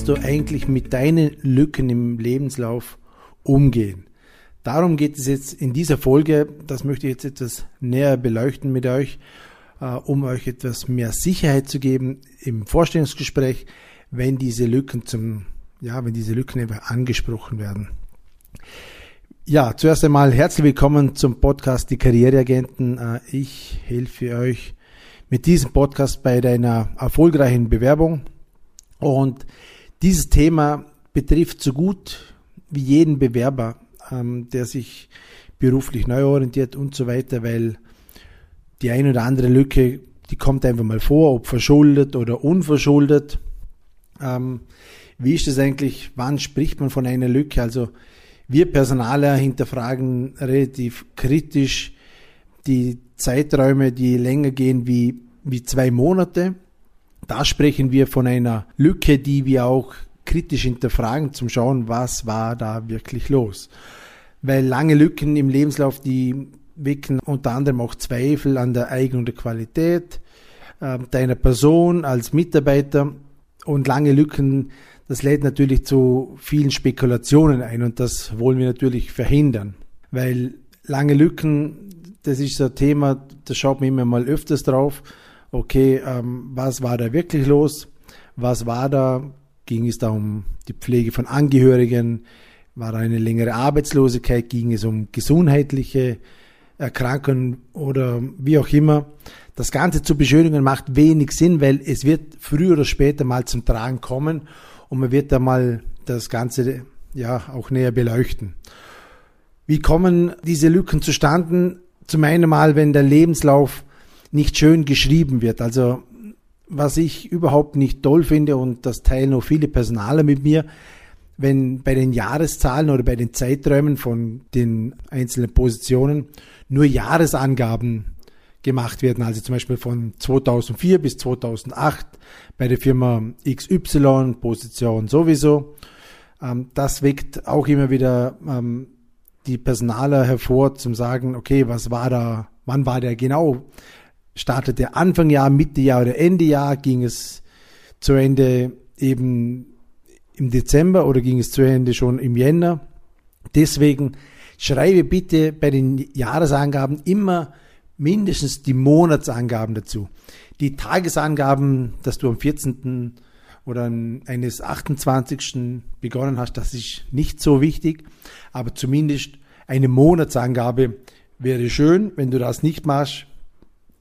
kannst du eigentlich mit deinen Lücken im Lebenslauf umgehen? Darum geht es jetzt in dieser Folge. Das möchte ich jetzt etwas näher beleuchten mit euch, äh, um euch etwas mehr Sicherheit zu geben im Vorstellungsgespräch, wenn diese Lücken zum, ja, wenn diese Lücken einfach angesprochen werden. Ja, zuerst einmal herzlich willkommen zum Podcast Die Karriereagenten. Äh, ich helfe euch mit diesem Podcast bei deiner erfolgreichen Bewerbung. Und dieses Thema betrifft so gut wie jeden Bewerber ähm, der sich beruflich neu orientiert und so weiter, weil die ein oder andere Lücke, die kommt einfach mal vor, ob verschuldet oder unverschuldet. Ähm, wie ist das eigentlich? Wann spricht man von einer Lücke? Also wir Personaler hinterfragen relativ kritisch die Zeiträume, die länger gehen wie, wie zwei Monate. Da sprechen wir von einer Lücke, die wir auch kritisch hinterfragen, zum Schauen, was war da wirklich los. Weil lange Lücken im Lebenslauf, die wecken unter anderem auch Zweifel an der Eignung der Qualität äh, deiner Person als Mitarbeiter. Und lange Lücken, das lädt natürlich zu vielen Spekulationen ein und das wollen wir natürlich verhindern, weil lange Lücken, das ist so ein Thema, da schaut man immer mal öfters drauf, okay, ähm, was war da wirklich los, was war da, ging es da um die Pflege von Angehörigen, war eine längere Arbeitslosigkeit, ging es um gesundheitliche Erkrankungen oder wie auch immer. Das Ganze zu beschönigen macht wenig Sinn, weil es wird früher oder später mal zum Tragen kommen und man wird da mal das Ganze ja auch näher beleuchten. Wie kommen diese Lücken zustande? Zum einen mal, wenn der Lebenslauf nicht schön geschrieben wird. Also was ich überhaupt nicht toll finde und das teilen auch viele Personale mit mir, wenn bei den Jahreszahlen oder bei den Zeiträumen von den einzelnen Positionen nur Jahresangaben gemacht werden, also zum Beispiel von 2004 bis 2008 bei der Firma XY, Position sowieso. Ähm, das weckt auch immer wieder ähm, die Personaler hervor, zum sagen, okay, was war da, wann war der genau? Startet der Anfang Jahr, Mitte Jahr oder Ende Jahr? Ging es zu Ende eben im Dezember oder ging es zu Ende schon im Jänner. Deswegen schreibe bitte bei den Jahresangaben immer mindestens die Monatsangaben dazu. Die Tagesangaben, dass du am 14. oder eines 28. begonnen hast, das ist nicht so wichtig, aber zumindest eine Monatsangabe wäre schön. Wenn du das nicht machst,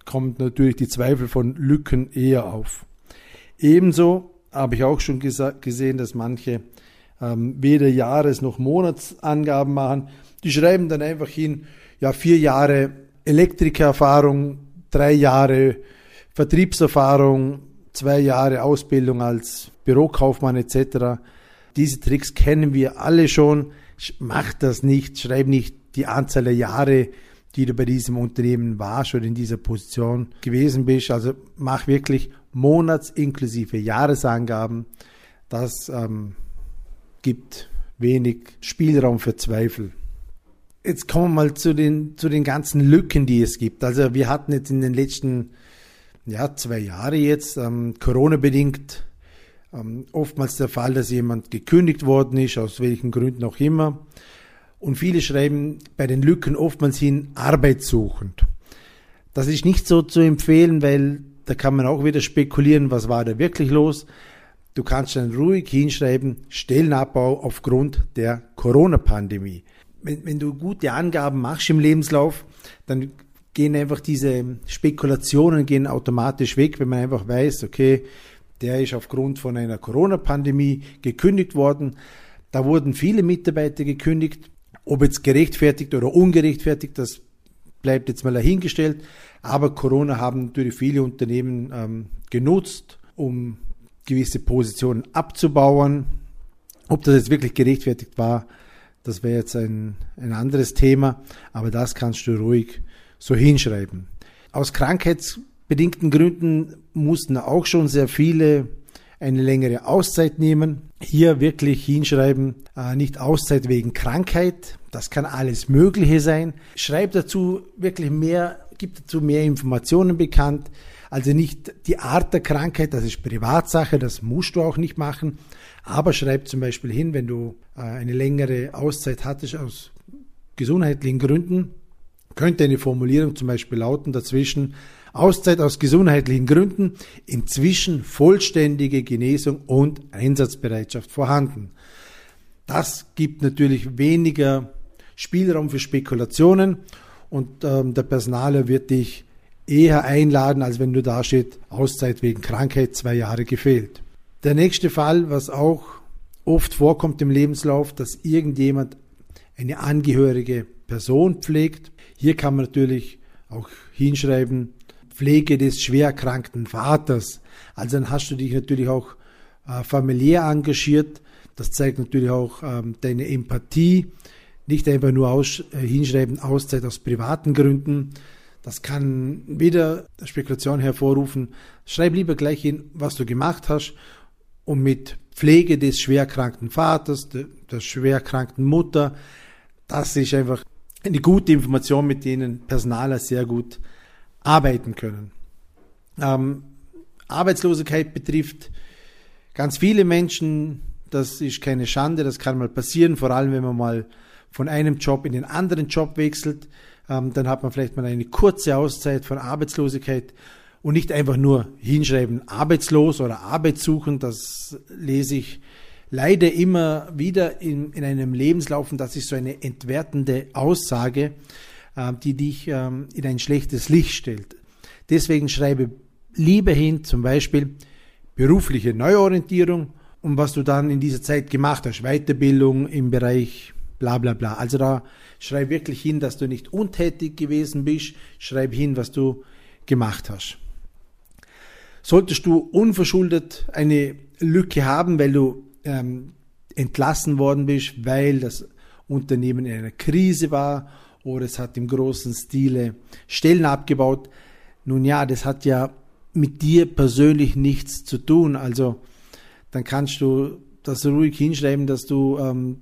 kommt natürlich die Zweifel von Lücken eher auf. Ebenso habe ich auch schon gesehen, dass manche ähm, weder Jahres- noch Monatsangaben machen. Die schreiben dann einfach hin, ja, vier Jahre Elektrikererfahrung, drei Jahre Vertriebserfahrung, zwei Jahre Ausbildung als Bürokaufmann etc. Diese Tricks kennen wir alle schon. Mach das nicht, schreib nicht die Anzahl der Jahre, die du bei diesem Unternehmen warst oder in dieser Position gewesen bist. Also mach wirklich Monats- inklusive Jahresangaben. Das ähm, gibt wenig Spielraum für Zweifel. Jetzt kommen wir mal zu den, zu den ganzen Lücken, die es gibt. Also wir hatten jetzt in den letzten ja, zwei Jahren jetzt, ähm, Corona-bedingt, ähm, oftmals der Fall, dass jemand gekündigt worden ist, aus welchen Gründen auch immer. Und viele schreiben bei den Lücken oftmals hin arbeitssuchend. Das ist nicht so zu empfehlen, weil da kann man auch wieder spekulieren, was war da wirklich los. Du kannst dann ruhig hinschreiben, Stellenabbau aufgrund der Corona-Pandemie. Wenn, wenn du gute Angaben machst im Lebenslauf, dann gehen einfach diese Spekulationen gehen automatisch weg, wenn man einfach weiß, okay, der ist aufgrund von einer Corona-Pandemie gekündigt worden. Da wurden viele Mitarbeiter gekündigt. Ob jetzt gerechtfertigt oder ungerechtfertigt, das bleibt jetzt mal dahingestellt. Aber Corona haben natürlich viele Unternehmen ähm, genutzt, um gewisse Positionen abzubauen. Ob das jetzt wirklich gerechtfertigt war, das wäre jetzt ein, ein anderes Thema, aber das kannst du ruhig so hinschreiben. Aus krankheitsbedingten Gründen mussten auch schon sehr viele eine längere Auszeit nehmen. Hier wirklich hinschreiben, äh, nicht Auszeit wegen Krankheit, das kann alles Mögliche sein. Schreib dazu wirklich mehr gibt dazu mehr Informationen bekannt. Also nicht die Art der Krankheit, das ist Privatsache, das musst du auch nicht machen. Aber schreib zum Beispiel hin, wenn du äh, eine längere Auszeit hattest aus gesundheitlichen Gründen, könnte eine Formulierung zum Beispiel lauten dazwischen Auszeit aus gesundheitlichen Gründen, inzwischen vollständige Genesung und Einsatzbereitschaft vorhanden. Das gibt natürlich weniger Spielraum für Spekulationen und ähm, der Personaler wird dich eher einladen, als wenn du da steht, Auszeit wegen Krankheit, zwei Jahre gefehlt. Der nächste Fall, was auch oft vorkommt im Lebenslauf, dass irgendjemand eine angehörige Person pflegt. Hier kann man natürlich auch hinschreiben, Pflege des schwerkranken Vaters. Also dann hast du dich natürlich auch äh, familiär engagiert. Das zeigt natürlich auch ähm, deine Empathie. Nicht einfach nur aus, äh, hinschreiben, Auszeit aus privaten Gründen. Das kann wieder Spekulation hervorrufen. Schreib lieber gleich hin, was du gemacht hast und mit Pflege des schwerkranken Vaters, der, der schwerkranken Mutter. Das ist einfach eine gute Information, mit denen Personaler sehr gut arbeiten können. Ähm, Arbeitslosigkeit betrifft ganz viele Menschen. Das ist keine Schande, das kann mal passieren, vor allem wenn man mal von einem Job in den anderen Job wechselt. Ähm, dann hat man vielleicht mal eine kurze Auszeit von Arbeitslosigkeit und nicht einfach nur hinschreiben arbeitslos oder arbeitssuchend. Das lese ich leider immer wieder in, in einem Lebenslauf und das ist so eine entwertende Aussage. Ähm, die dich ähm, in ein schlechtes Licht stellt. Deswegen schreibe lieber hin, zum Beispiel berufliche Neuorientierung und was du dann in dieser Zeit gemacht hast, Weiterbildung im Bereich bla bla bla. Also da schreib wirklich hin, dass du nicht untätig gewesen bist, schreib hin, was du gemacht hast. Solltest du unverschuldet eine Lücke haben, weil du ähm, entlassen worden bist, weil das Unternehmen in einer Krise war oder es hat im großen Stile Stellen abgebaut. Nun ja, das hat ja mit dir persönlich nichts zu tun. Also dann kannst du das ruhig hinschreiben, dass du ähm,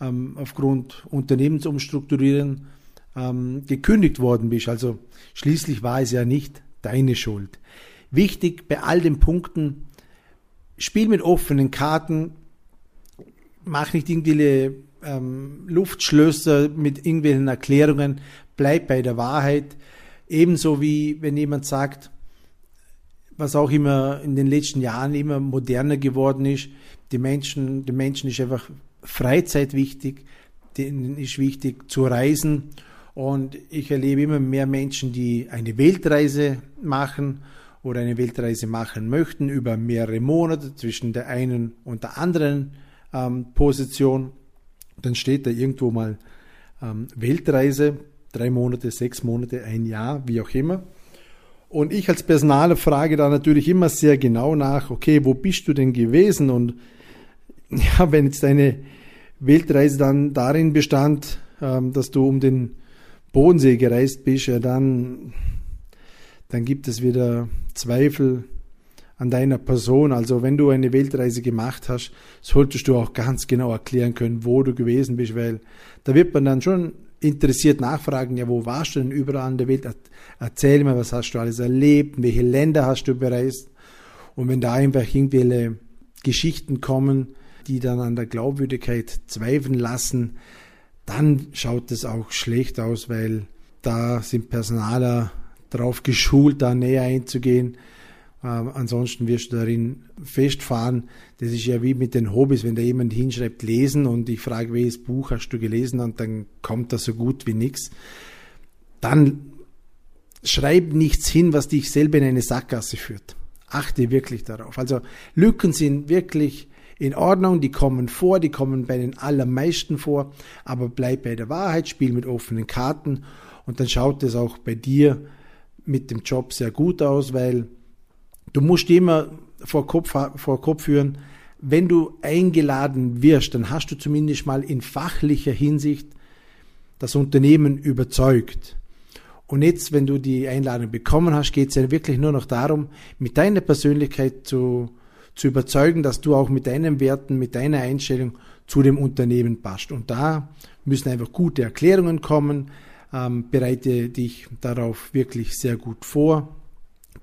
ähm, aufgrund Unternehmensumstrukturieren ähm, gekündigt worden bist. Also schließlich war es ja nicht deine Schuld. Wichtig bei all den Punkten, spiel mit offenen Karten, mach nicht irgendwie ähm, Luftschlösser mit irgendwelchen Erklärungen, bleib bei der Wahrheit. Ebenso wie wenn jemand sagt, was auch immer in den letzten Jahren immer moderner geworden ist, die Menschen, den Menschen ist einfach Freizeit wichtig, denen ist wichtig zu reisen. Und ich erlebe immer mehr Menschen, die eine Weltreise machen oder eine Weltreise machen möchten über mehrere Monate zwischen der einen und der anderen ähm, Position. Dann steht da irgendwo mal ähm, Weltreise, drei Monate, sechs Monate, ein Jahr, wie auch immer. Und ich als Personaler frage da natürlich immer sehr genau nach, okay, wo bist du denn gewesen? Und ja, wenn jetzt deine Weltreise dann darin bestand, ähm, dass du um den Bodensee gereist bist, ja, dann, dann gibt es wieder Zweifel an deiner Person. Also wenn du eine Weltreise gemacht hast, solltest du auch ganz genau erklären können, wo du gewesen bist, weil da wird man dann schon interessiert nachfragen, ja, wo warst du denn überall in der Welt? Erzähl mir, was hast du alles erlebt? Welche Länder hast du bereist? Und wenn da einfach irgendwelche Geschichten kommen, die dann an der Glaubwürdigkeit zweifeln lassen, dann schaut es auch schlecht aus, weil da sind Personaler drauf geschult, da näher einzugehen. Ähm, ansonsten wirst du darin festfahren. Das ist ja wie mit den Hobbys, wenn da jemand hinschreibt, lesen und ich frage, welches Buch hast du gelesen und dann kommt da so gut wie nichts. Dann schreib nichts hin, was dich selber in eine Sackgasse führt. Achte wirklich darauf. Also Lücken sind wirklich in Ordnung, die kommen vor, die kommen bei den allermeisten vor, aber bleib bei der Wahrheit, spiel mit offenen Karten und dann schaut es auch bei dir mit dem Job sehr gut aus, weil Du musst immer vor Kopf, vor Kopf führen, wenn du eingeladen wirst, dann hast du zumindest mal in fachlicher Hinsicht das Unternehmen überzeugt. Und jetzt, wenn du die Einladung bekommen hast, geht es ja wirklich nur noch darum, mit deiner Persönlichkeit zu, zu überzeugen, dass du auch mit deinen Werten, mit deiner Einstellung zu dem Unternehmen passt. Und da müssen einfach gute Erklärungen kommen, Ähm, bereite dich darauf wirklich sehr gut vor.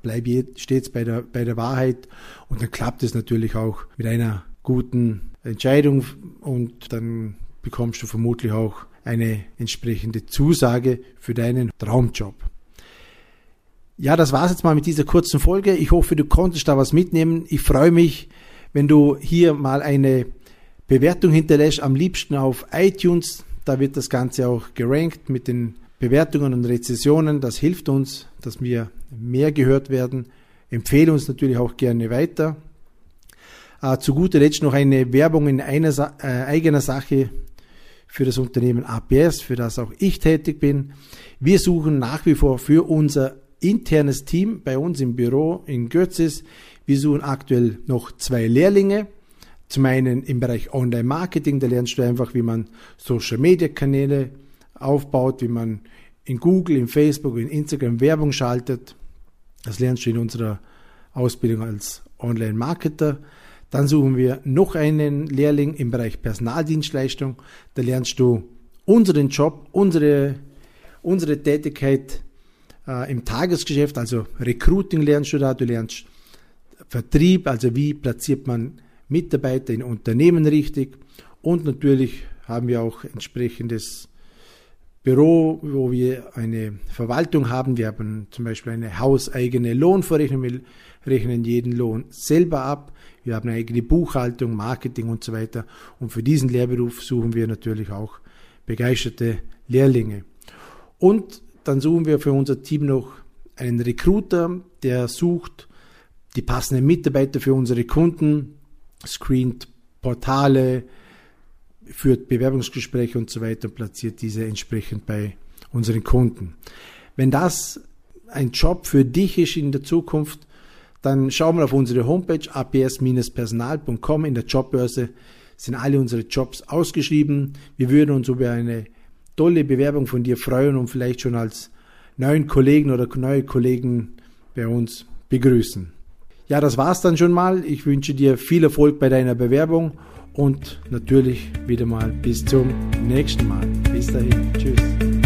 Bleib stets bei der, bei der Wahrheit und dann klappt es natürlich auch mit einer guten Entscheidung und dann bekommst du vermutlich auch eine entsprechende Zusage für deinen Traumjob. Ja, das war's jetzt mal mit dieser kurzen Folge. Ich hoffe, du konntest da was mitnehmen. Ich freue mich, wenn du hier mal eine Bewertung hinterlässt, am liebsten auf iTunes. Da wird das Ganze auch gerankt mit den Bewertungen und Rezessionen. Das hilft uns, dass wir mehr gehört werden. Empfehle uns natürlich auch gerne weiter. Äh, zu guter Letzt noch eine Werbung in einer Sa äh, eigener Sache für das Unternehmen APS, für das auch ich tätig bin. Wir suchen nach wie vor für unser internes Team bei uns im Büro in Götzis. Wir suchen aktuell noch zwei Lehrlinge. Zum einen im Bereich Online-Marketing, da lernst du einfach, wie man Social-Media-Kanäle aufbaut, wie man in Google, in Facebook, in Instagram Werbung schaltet. Das lernst du in unserer Ausbildung als Online-Marketer. Dann suchen wir noch einen Lehrling im Bereich Personaldienstleistung. Da lernst du unseren Job, unsere, unsere Tätigkeit äh, im Tagesgeschäft, also Recruiting lernst du da, du lernst Vertrieb, also wie platziert man Mitarbeiter in Unternehmen richtig. Und natürlich haben wir auch entsprechendes Büro, wo wir eine Verwaltung haben. Wir haben zum Beispiel eine hauseigene Lohnverrechnung. Wir rechnen jeden Lohn selber ab. Wir haben eine eigene Buchhaltung, Marketing und so weiter. Und für diesen Lehrberuf suchen wir natürlich auch begeisterte Lehrlinge. Und dann suchen wir für unser Team noch einen Recruiter, der sucht die passenden Mitarbeiter für unsere Kunden, screent Portale, führt Bewerbungsgespräche und so weiter und platziert diese entsprechend bei unseren Kunden. Wenn das ein Job für dich ist in der Zukunft, dann schau mal auf unsere Homepage aps-personal.com. In der Jobbörse sind alle unsere Jobs ausgeschrieben. Wir würden uns über eine tolle Bewerbung von dir freuen und vielleicht schon als neuen Kollegen oder neue Kollegen bei uns begrüßen. Ja, das war's dann schon mal. Ich wünsche dir viel Erfolg bei deiner Bewerbung und natürlich wieder mal bis zum nächsten Mal. Bis dahin. Tschüss.